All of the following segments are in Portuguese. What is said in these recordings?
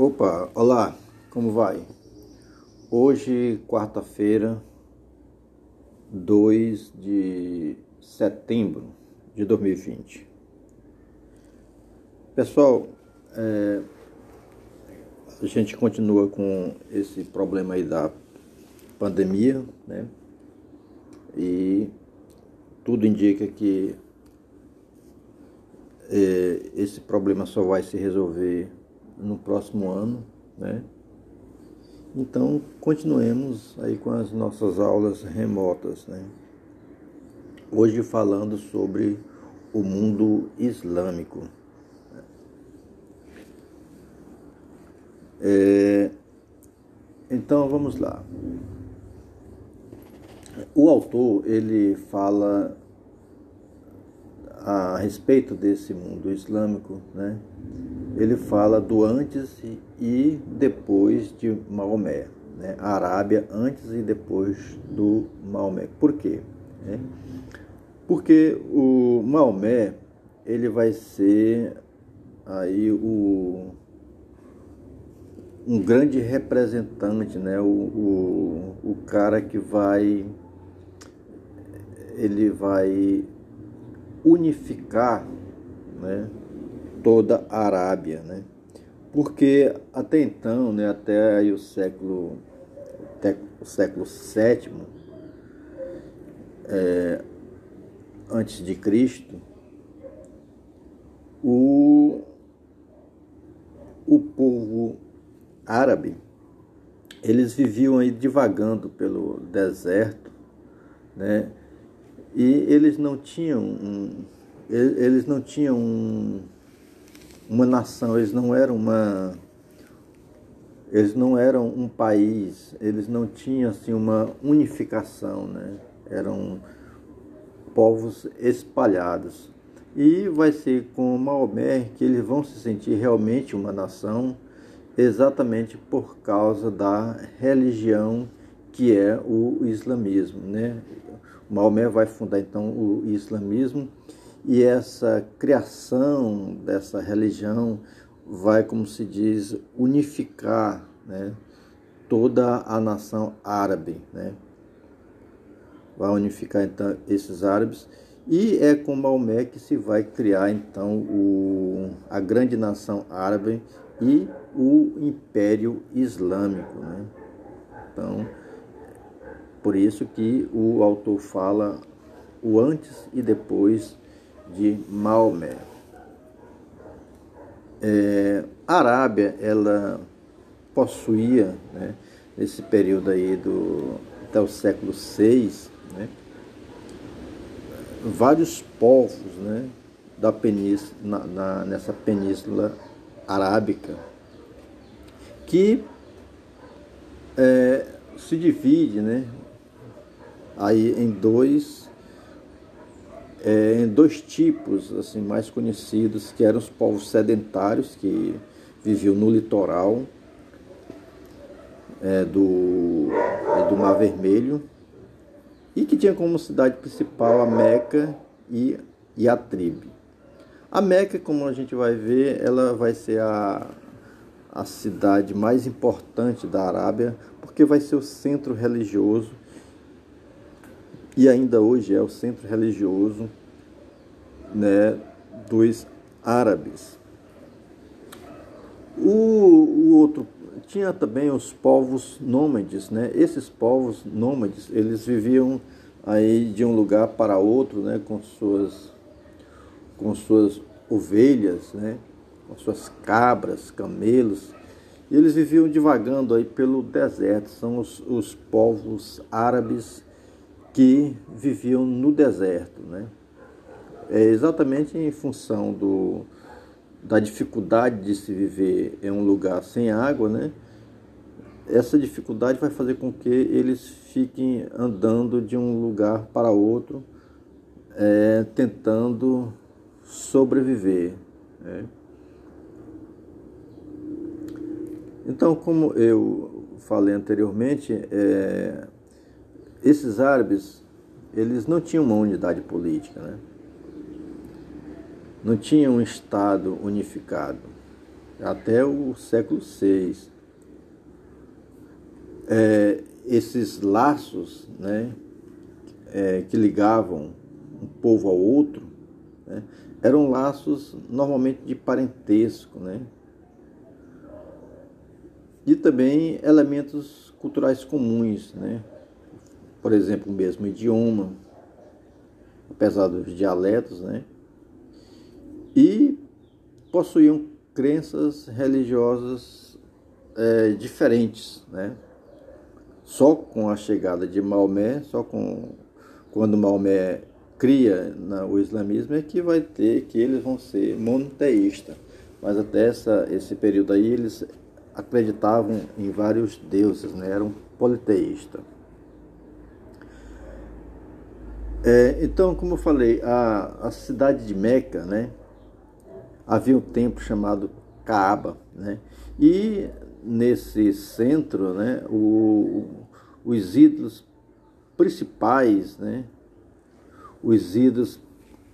Opa, olá, como vai? Hoje, quarta-feira, 2 de setembro de 2020. Pessoal, é, a gente continua com esse problema aí da pandemia, né? E tudo indica que é, esse problema só vai se resolver no próximo ano, né? Então, continuemos aí com as nossas aulas remotas, né? Hoje falando sobre o mundo islâmico. É, então, vamos lá. O autor, ele fala a respeito desse mundo islâmico, né? ele fala do antes e depois de Maomé, né? a Arábia antes e depois do Maomé. Por quê? É. Porque o Maomé ele vai ser aí o um grande representante, né? O, o, o cara que vai ele vai unificar, né? toda a Arábia, né? Porque até então, né, até o século, até o século VII, é, antes de Cristo, o, o povo árabe, eles viviam aí divagando pelo deserto, né? E eles não tinham um, eles não tinham um, uma nação, eles não eram uma eles não eram um país, eles não tinham assim uma unificação, né? Eram povos espalhados. E vai ser com Maomé que eles vão se sentir realmente uma nação, exatamente por causa da religião que é o islamismo, né? Maomé vai fundar então o islamismo e essa criação dessa religião vai, como se diz, unificar né, toda a nação árabe. Né? Vai unificar então esses árabes. E é com Maomé que se vai criar então o, a grande nação árabe e o Império Islâmico. Né? Então, por isso que o autor fala o antes e depois de Maomé. É, a Arábia, ela possuía, né, nesse período aí do, até o século VI, né, vários povos né, da península, na, na, nessa península arábica que é, se divide né, aí em dois é, em dois tipos assim mais conhecidos, que eram os povos sedentários, que viviam no litoral é, do, é, do Mar Vermelho, e que tinha como cidade principal a Meca e, e a Tribe. A Meca, como a gente vai ver, ela vai ser a, a cidade mais importante da Arábia, porque vai ser o centro religioso e ainda hoje é o centro religioso né, dos árabes. O, o, outro tinha também os povos nômades, né? Esses povos nômades, eles viviam aí de um lugar para outro, né, com suas com suas ovelhas, né, com suas cabras, camelos, e eles viviam divagando aí pelo deserto. São os, os povos árabes que viviam no deserto, né? É exatamente em função do, da dificuldade de se viver em um lugar sem água, né? Essa dificuldade vai fazer com que eles fiquem andando de um lugar para outro, é, tentando sobreviver. Né? Então, como eu falei anteriormente, é, esses árabes, eles não tinham uma unidade política, né? Não tinham um Estado unificado. até o século VI. É, esses laços né, é, que ligavam um povo ao outro né, eram laços normalmente de parentesco, né? E também elementos culturais comuns, né? Por exemplo, o mesmo idioma, apesar dos dialetos, né? E possuíam crenças religiosas é, diferentes, né? Só com a chegada de Maomé, só com quando Maomé cria na, o islamismo é que vai ter que eles vão ser monoteístas. Mas até essa, esse período aí eles acreditavam em vários deuses, né? eram politeístas. É, então, como eu falei, a, a cidade de Meca, né? havia um templo chamado Kaaba, né? e nesse centro, né, o, os ídolos principais, né, os ídolos,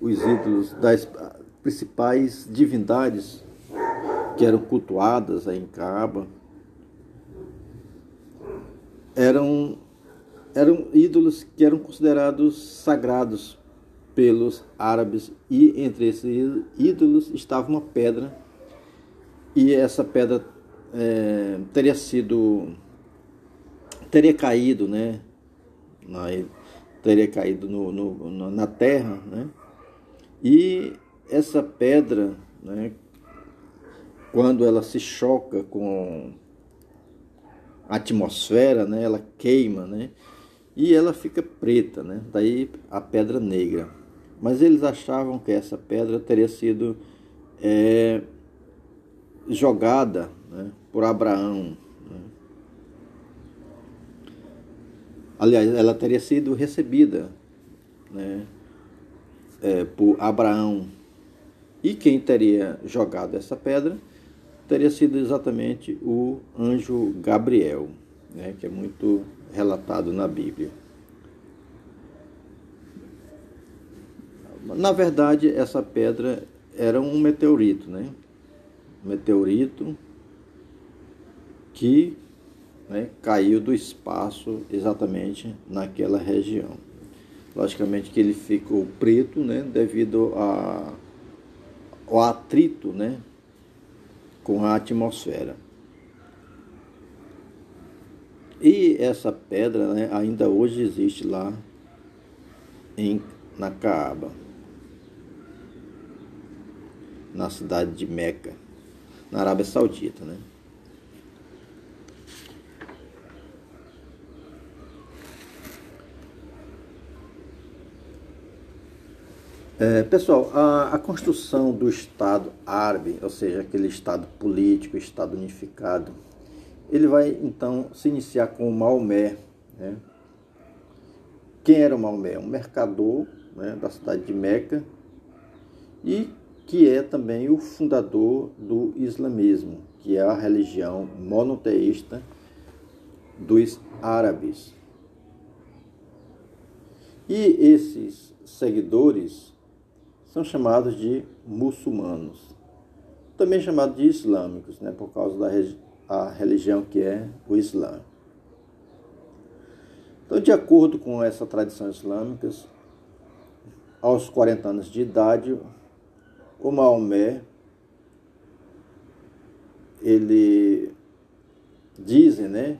os ídolos das principais divindades que eram cultuadas em Kaaba eram eram ídolos que eram considerados sagrados pelos árabes e entre esses ídolos estava uma pedra e essa pedra é, teria sido teria caído né na, teria caído no, no, na terra, né? E essa pedra, né, quando ela se choca com a atmosfera, né, ela queima, né? E ela fica preta, né? Daí a pedra negra. Mas eles achavam que essa pedra teria sido é, jogada né, por Abraão Aliás, ela teria sido recebida né, é, por Abraão. E quem teria jogado essa pedra teria sido exatamente o anjo Gabriel, né, que é muito relatado na Bíblia. Na verdade, essa pedra era um meteorito, né? Um meteorito que né, caiu do espaço exatamente naquela região. Logicamente que ele ficou preto né, devido a, ao atrito né, com a atmosfera. E essa pedra né, ainda hoje existe lá em, na Caaba, na cidade de Meca, na Arábia Saudita. Né? É, pessoal, a, a, construção do Estado árabe, ou seja, aquele Estado político, Estado unificado, ele vai então se iniciar com Maomé. Né? Quem era Maomé? Um mercador né, da cidade de Meca e que é também o fundador do islamismo, que é a religião monoteísta dos árabes. E esses seguidores são chamados de muçulmanos, também chamados de islâmicos, né, por causa da a religião que é o Islã. Então, de acordo com essa tradição islâmica, aos 40 anos de idade, o Maomé, ele dizem, né,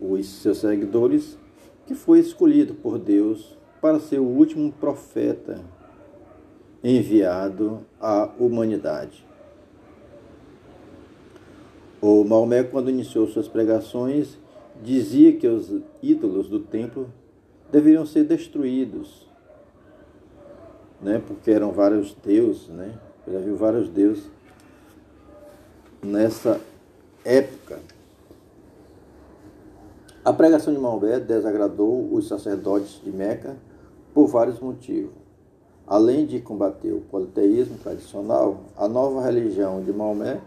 os seus seguidores, que foi escolhido por Deus para ser o último profeta enviado à humanidade. O Maomé, quando iniciou suas pregações, dizia que os ídolos do templo deveriam ser destruídos, né? porque eram vários deuses, né? já viu vários deuses nessa época. A pregação de Maomé desagradou os sacerdotes de Meca por vários motivos. Além de combater o politeísmo tradicional, a nova religião de Maomé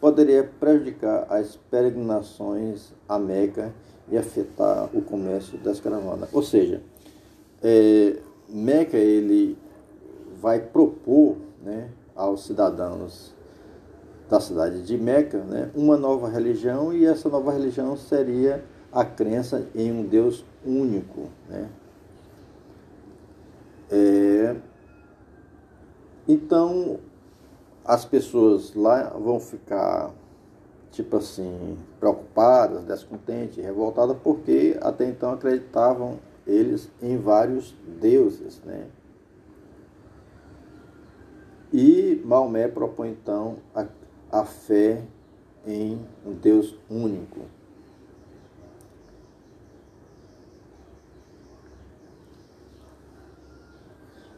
poderia prejudicar as peregrinações à Meca e afetar o comércio das caravanas. Ou seja, é, Meca ele vai propor né, aos cidadãos da cidade de Meca, né, uma nova religião e essa nova religião seria a crença em um Deus único, né? É, então as pessoas lá vão ficar tipo assim preocupadas, descontentes, revoltadas porque até então acreditavam eles em vários deuses, né? E Maomé propõe então a, a fé em um Deus único.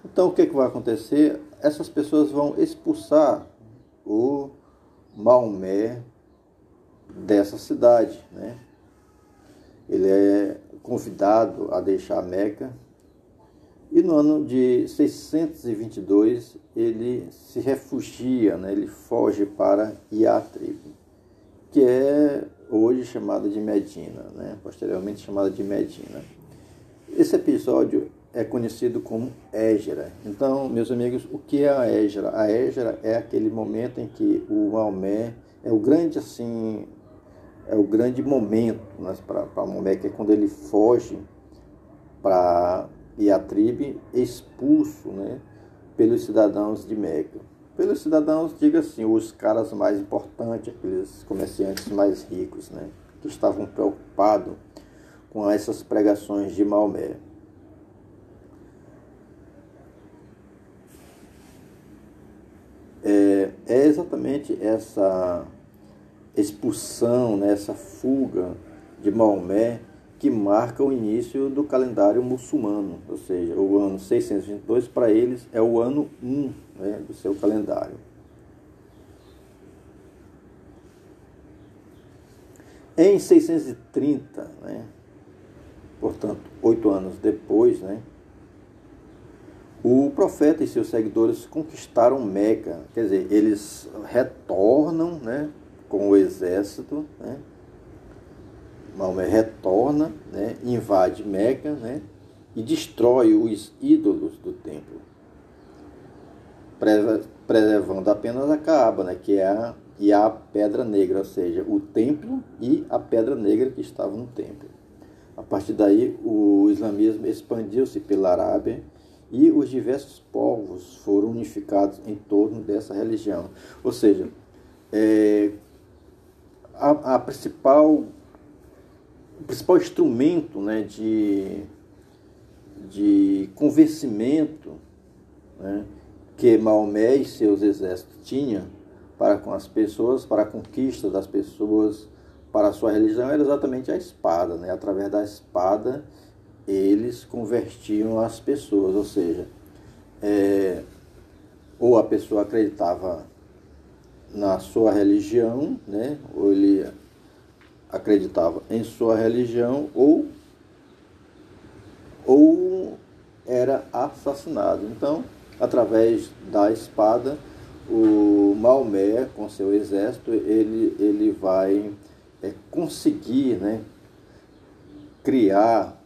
Então o que, que vai acontecer? Essas pessoas vão expulsar o Maomé dessa cidade, né? Ele é convidado a deixar Meca e no ano de 622 ele se refugia, né? ele foge para Iatrib, que é hoje chamada de Medina, né? posteriormente chamada de Medina. Esse episódio é conhecido como Égera. Então, meus amigos, o que é a Égera? A Égera é aquele momento em que o Maomé é o grande assim, é o grande momento né, para Maomé, que é quando ele foge para Iatribe, expulso né, pelos cidadãos de Meca. Pelos cidadãos, diga assim, os caras mais importantes, aqueles comerciantes mais ricos, né, que estavam preocupados com essas pregações de Maomé. É, exatamente essa expulsão, né, essa fuga de Maomé que marca o início do calendário muçulmano, ou seja, o ano 622 para eles é o ano 1 né, do seu calendário. Em 630, né, portanto, oito anos depois, né, o profeta e seus seguidores conquistaram Meca, quer dizer, eles retornam né, com o exército, né, Maomé retorna, né, invade Meca né, e destrói os ídolos do templo, preservando apenas a Caaba, né, que é a, e a pedra negra, ou seja, o templo e a pedra negra que estavam no templo. A partir daí, o islamismo expandiu-se pela Arábia e os diversos povos foram unificados em torno dessa religião. Ou seja, é, a, a, principal, o principal instrumento né, de, de convencimento né, que Maomé e seus exércitos tinham para com as pessoas, para a conquista das pessoas, para a sua religião, era exatamente a espada. Né? Através da espada, eles convertiam as pessoas, ou seja, é, ou a pessoa acreditava na sua religião, né, ou ele acreditava em sua religião, ou, ou era assassinado. Então, através da espada, o Maomé, com seu exército, ele, ele vai é, conseguir né, criar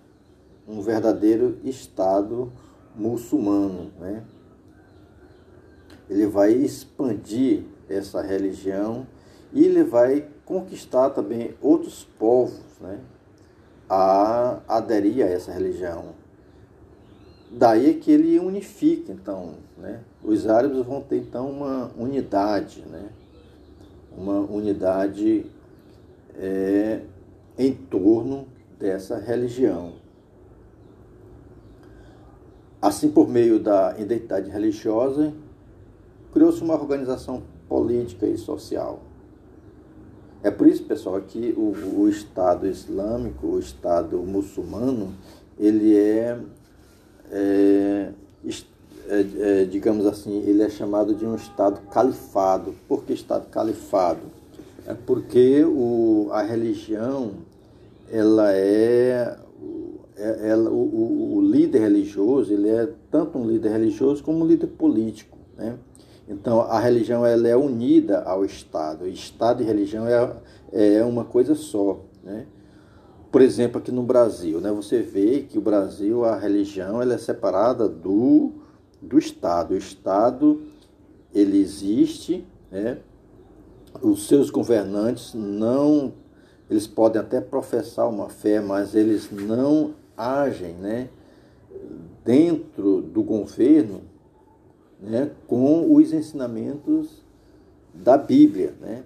um verdadeiro Estado muçulmano. Né? Ele vai expandir essa religião e ele vai conquistar também outros povos né? a aderir a essa religião. Daí é que ele unifica, então, né? os árabes vão ter então uma unidade, né? uma unidade é, em torno dessa religião. Assim, por meio da identidade religiosa, criou-se uma organização política e social. É por isso, pessoal, que o, o Estado Islâmico, o Estado muçulmano, ele é, é, é, é, digamos assim, ele é chamado de um Estado califado. Por que Estado califado? É porque o, a religião ela é é, ela, o, o, o, líder religioso ele é tanto um líder religioso como um líder político, né? Então a religião ela é unida ao Estado. Estado e religião é, é uma coisa só, né? Por exemplo, aqui no Brasil, né? Você vê que o Brasil a religião ela é separada do do Estado. O Estado ele existe, né? os seus governantes não, eles podem até professar uma fé, mas eles não agem, né, dentro do governo, né, com os ensinamentos da Bíblia, né?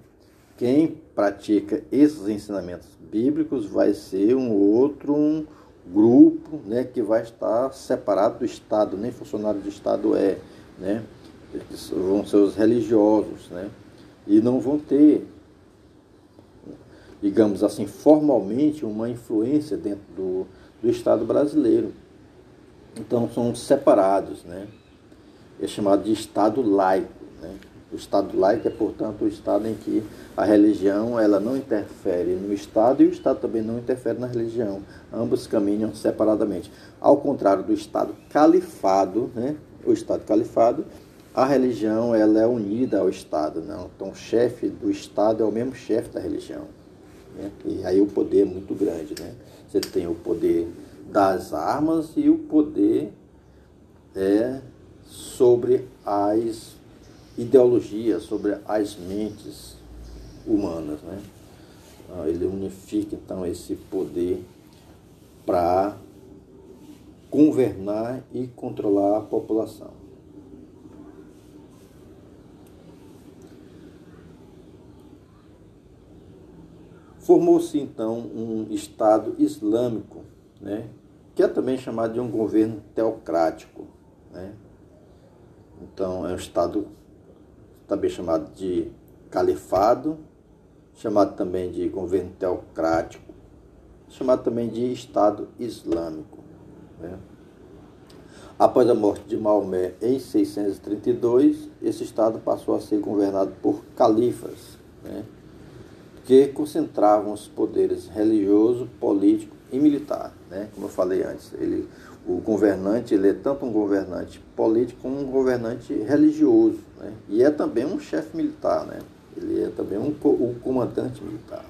Quem pratica esses ensinamentos bíblicos vai ser um outro um grupo, né, que vai estar separado do Estado, nem funcionário do Estado é, né? Eles vão ser os religiosos, né? E não vão ter, digamos assim, formalmente uma influência dentro do, do Estado brasileiro. Então são separados, né? É chamado de Estado laico, né? O Estado laico é, portanto, o Estado em que a religião ela não interfere no Estado e o Estado também não interfere na religião. Ambos caminham separadamente. Ao contrário do Estado califado, né? o Estado califado, a religião ela é unida ao Estado. Não? Então, o chefe do Estado é o mesmo chefe da religião. Né? E aí o poder é muito grande. Né? Você tem o poder das armas e o poder é sobre as ideologia sobre as mentes humanas. Né? Ah, ele unifica então esse poder para governar e controlar a população. Formou-se então um Estado islâmico, né, que é também chamado de um governo teocrático. Né? Então, é um Estado também chamado de califado, chamado também de governo teocrático, chamado também de Estado Islâmico. Né? Após a morte de Maomé em 632, esse Estado passou a ser governado por califas, né? Que concentravam os poderes religioso, político e militar. Né? Como eu falei antes, ele o governante ele é tanto um governante político como um governante religioso. Né? E é também um chefe militar, né? ele é também um, um comandante militar.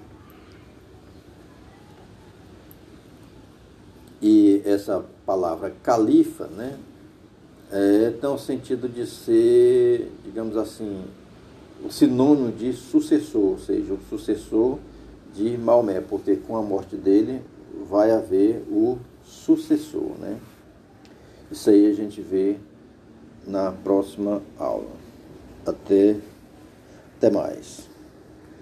E essa palavra califa né, é, tem o sentido de ser, digamos assim, o sinônimo de sucessor, ou seja, o sucessor de Maomé, porque com a morte dele vai haver o sucessor, né? Isso aí a gente vê na próxima aula. Até, até mais.